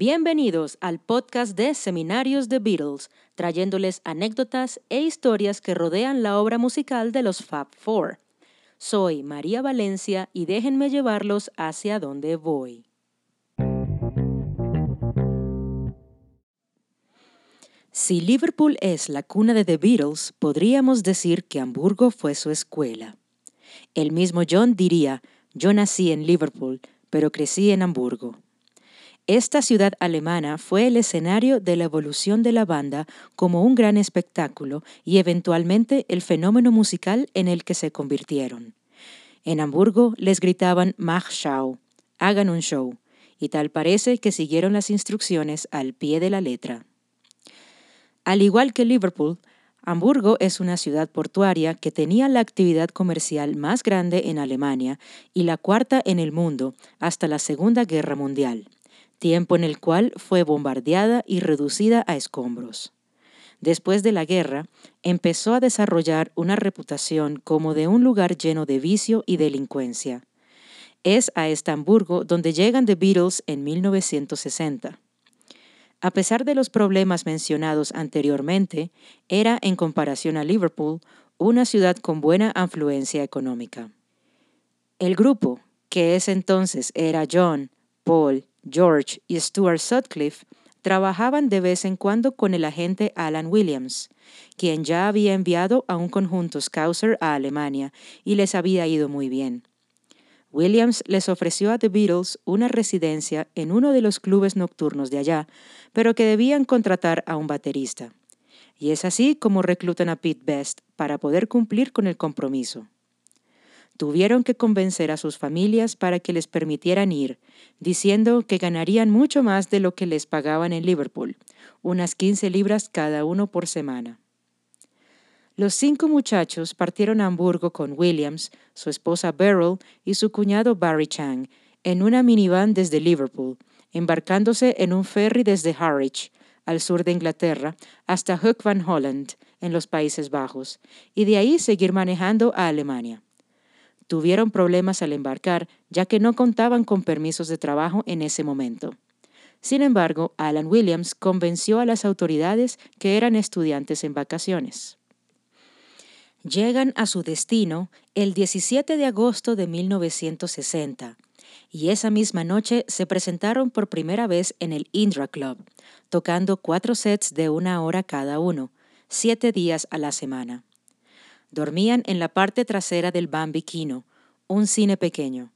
Bienvenidos al podcast de Seminarios de Beatles, trayéndoles anécdotas e historias que rodean la obra musical de los Fab Four. Soy María Valencia y déjenme llevarlos hacia donde voy. Si Liverpool es la cuna de The Beatles, podríamos decir que Hamburgo fue su escuela. El mismo John diría, yo nací en Liverpool, pero crecí en Hamburgo. Esta ciudad alemana fue el escenario de la evolución de la banda como un gran espectáculo y eventualmente el fenómeno musical en el que se convirtieron. En Hamburgo les gritaban Mach Schau, hagan un show, y tal parece que siguieron las instrucciones al pie de la letra. Al igual que Liverpool, Hamburgo es una ciudad portuaria que tenía la actividad comercial más grande en Alemania y la cuarta en el mundo hasta la Segunda Guerra Mundial tiempo en el cual fue bombardeada y reducida a escombros. Después de la guerra, empezó a desarrollar una reputación como de un lugar lleno de vicio y delincuencia. Es a Estamburgo donde llegan The Beatles en 1960. A pesar de los problemas mencionados anteriormente, era, en comparación a Liverpool, una ciudad con buena afluencia económica. El grupo, que ese entonces era John, Paul, George y Stuart Sutcliffe trabajaban de vez en cuando con el agente Alan Williams, quien ya había enviado a un conjunto Scouser a Alemania y les había ido muy bien. Williams les ofreció a The Beatles una residencia en uno de los clubes nocturnos de allá, pero que debían contratar a un baterista. Y es así como reclutan a Pete Best para poder cumplir con el compromiso. Tuvieron que convencer a sus familias para que les permitieran ir, diciendo que ganarían mucho más de lo que les pagaban en Liverpool, unas 15 libras cada uno por semana. Los cinco muchachos partieron a Hamburgo con Williams, su esposa Beryl y su cuñado Barry Chang, en una minivan desde Liverpool, embarcándose en un ferry desde Harwich, al sur de Inglaterra, hasta Hook van Holland, en los Países Bajos, y de ahí seguir manejando a Alemania tuvieron problemas al embarcar ya que no contaban con permisos de trabajo en ese momento. Sin embargo, Alan Williams convenció a las autoridades que eran estudiantes en vacaciones. Llegan a su destino el 17 de agosto de 1960 y esa misma noche se presentaron por primera vez en el Indra Club, tocando cuatro sets de una hora cada uno, siete días a la semana. Dormían en la parte trasera del Bambiquino, un cine pequeño.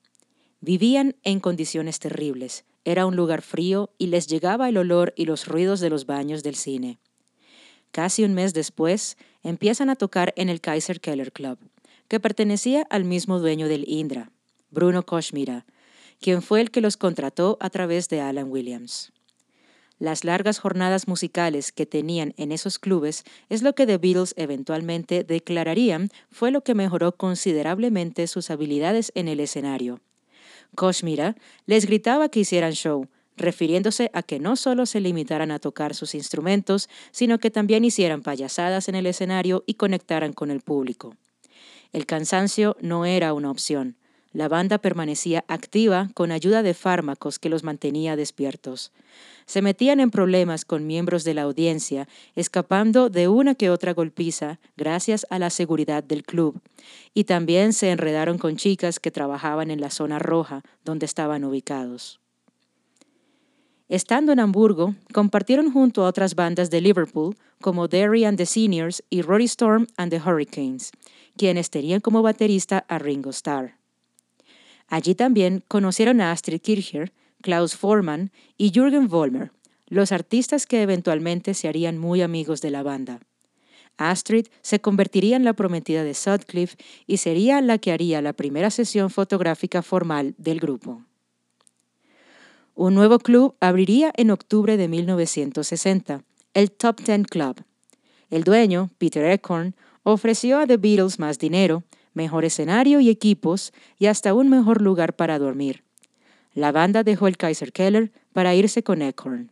Vivían en condiciones terribles. Era un lugar frío y les llegaba el olor y los ruidos de los baños del cine. Casi un mes después, empiezan a tocar en el Kaiser Keller Club, que pertenecía al mismo dueño del Indra, Bruno Koshmira, quien fue el que los contrató a través de Alan Williams. Las largas jornadas musicales que tenían en esos clubes es lo que The Beatles eventualmente declararían fue lo que mejoró considerablemente sus habilidades en el escenario. Koshmira les gritaba que hicieran show, refiriéndose a que no solo se limitaran a tocar sus instrumentos, sino que también hicieran payasadas en el escenario y conectaran con el público. El cansancio no era una opción. La banda permanecía activa con ayuda de fármacos que los mantenía despiertos. Se metían en problemas con miembros de la audiencia, escapando de una que otra golpiza gracias a la seguridad del club. Y también se enredaron con chicas que trabajaban en la zona roja donde estaban ubicados. Estando en Hamburgo, compartieron junto a otras bandas de Liverpool como Derry and the Seniors y Rory Storm and the Hurricanes, quienes tenían como baterista a Ringo Starr. Allí también conocieron a Astrid Kircher, Klaus Forman y Jürgen Vollmer, los artistas que eventualmente se harían muy amigos de la banda. Astrid se convertiría en la prometida de Sutcliffe y sería la que haría la primera sesión fotográfica formal del grupo. Un nuevo club abriría en octubre de 1960, el Top Ten Club. El dueño, Peter Eckhorn, ofreció a The Beatles más dinero, mejor escenario y equipos y hasta un mejor lugar para dormir. La banda dejó el Kaiser Keller para irse con Eckhorn.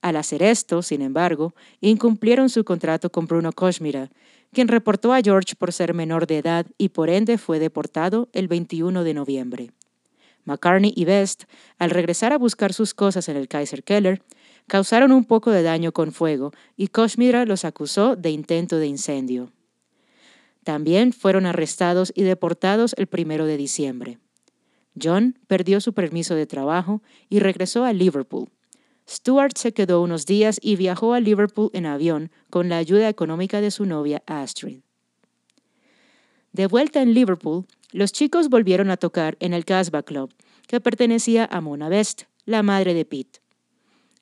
Al hacer esto, sin embargo, incumplieron su contrato con Bruno Koshmira, quien reportó a George por ser menor de edad y por ende fue deportado el 21 de noviembre. McCartney y Best, al regresar a buscar sus cosas en el Kaiser Keller, causaron un poco de daño con fuego y Koshmira los acusó de intento de incendio. También fueron arrestados y deportados el primero de diciembre. John perdió su permiso de trabajo y regresó a Liverpool. Stuart se quedó unos días y viajó a Liverpool en avión con la ayuda económica de su novia Astrid. De vuelta en Liverpool, los chicos volvieron a tocar en el Casbah Club, que pertenecía a Mona Best, la madre de Pete.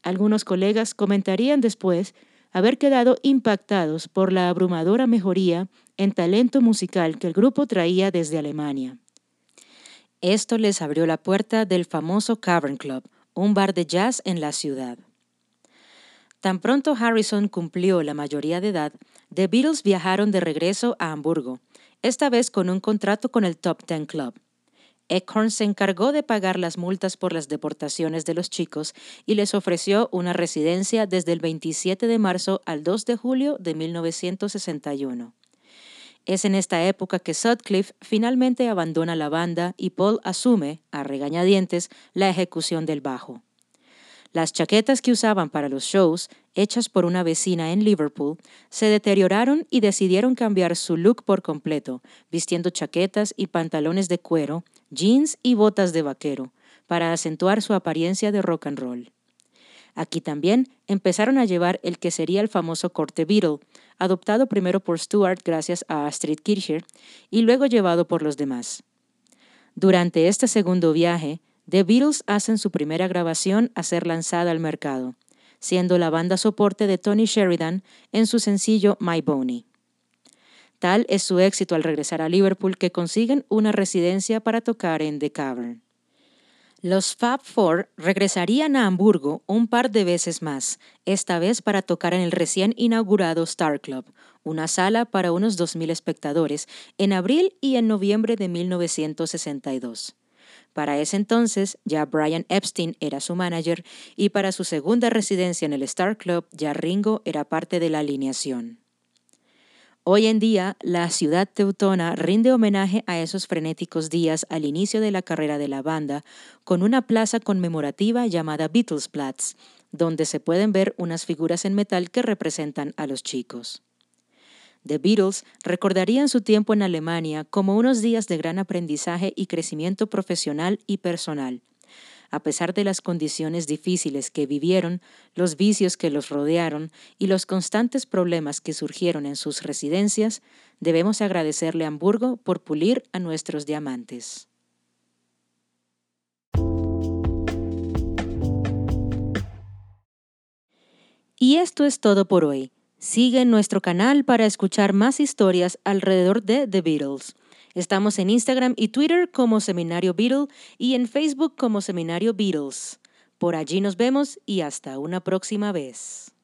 Algunos colegas comentarían después haber quedado impactados por la abrumadora mejoría en talento musical que el grupo traía desde Alemania. Esto les abrió la puerta del famoso Cavern Club, un bar de jazz en la ciudad. Tan pronto Harrison cumplió la mayoría de edad, The Beatles viajaron de regreso a Hamburgo, esta vez con un contrato con el Top Ten Club. Eckhorn se encargó de pagar las multas por las deportaciones de los chicos y les ofreció una residencia desde el 27 de marzo al 2 de julio de 1961. Es en esta época que Sutcliffe finalmente abandona la banda y Paul asume, a regañadientes, la ejecución del bajo. Las chaquetas que usaban para los shows, hechas por una vecina en Liverpool, se deterioraron y decidieron cambiar su look por completo, vistiendo chaquetas y pantalones de cuero, jeans y botas de vaquero, para acentuar su apariencia de rock and roll. Aquí también empezaron a llevar el que sería el famoso corte Beatle, adoptado primero por Stuart gracias a Astrid Kircher y luego llevado por los demás. Durante este segundo viaje, The Beatles hacen su primera grabación a ser lanzada al mercado, siendo la banda soporte de Tony Sheridan en su sencillo My Boney. Tal es su éxito al regresar a Liverpool que consiguen una residencia para tocar en The Cavern. Los Fab Four regresarían a Hamburgo un par de veces más, esta vez para tocar en el recién inaugurado Star Club, una sala para unos 2.000 espectadores, en abril y en noviembre de 1962. Para ese entonces ya Brian Epstein era su manager y para su segunda residencia en el Star Club ya Ringo era parte de la alineación. Hoy en día, la ciudad teutona rinde homenaje a esos frenéticos días al inicio de la carrera de la banda con una plaza conmemorativa llamada Beatlesplatz, donde se pueden ver unas figuras en metal que representan a los chicos. The Beatles recordarían su tiempo en Alemania como unos días de gran aprendizaje y crecimiento profesional y personal. A pesar de las condiciones difíciles que vivieron, los vicios que los rodearon y los constantes problemas que surgieron en sus residencias, debemos agradecerle a Hamburgo por pulir a nuestros diamantes. Y esto es todo por hoy. Sigue nuestro canal para escuchar más historias alrededor de The Beatles. Estamos en Instagram y Twitter como Seminario Beatle y en Facebook como Seminario Beatles. Por allí nos vemos y hasta una próxima vez.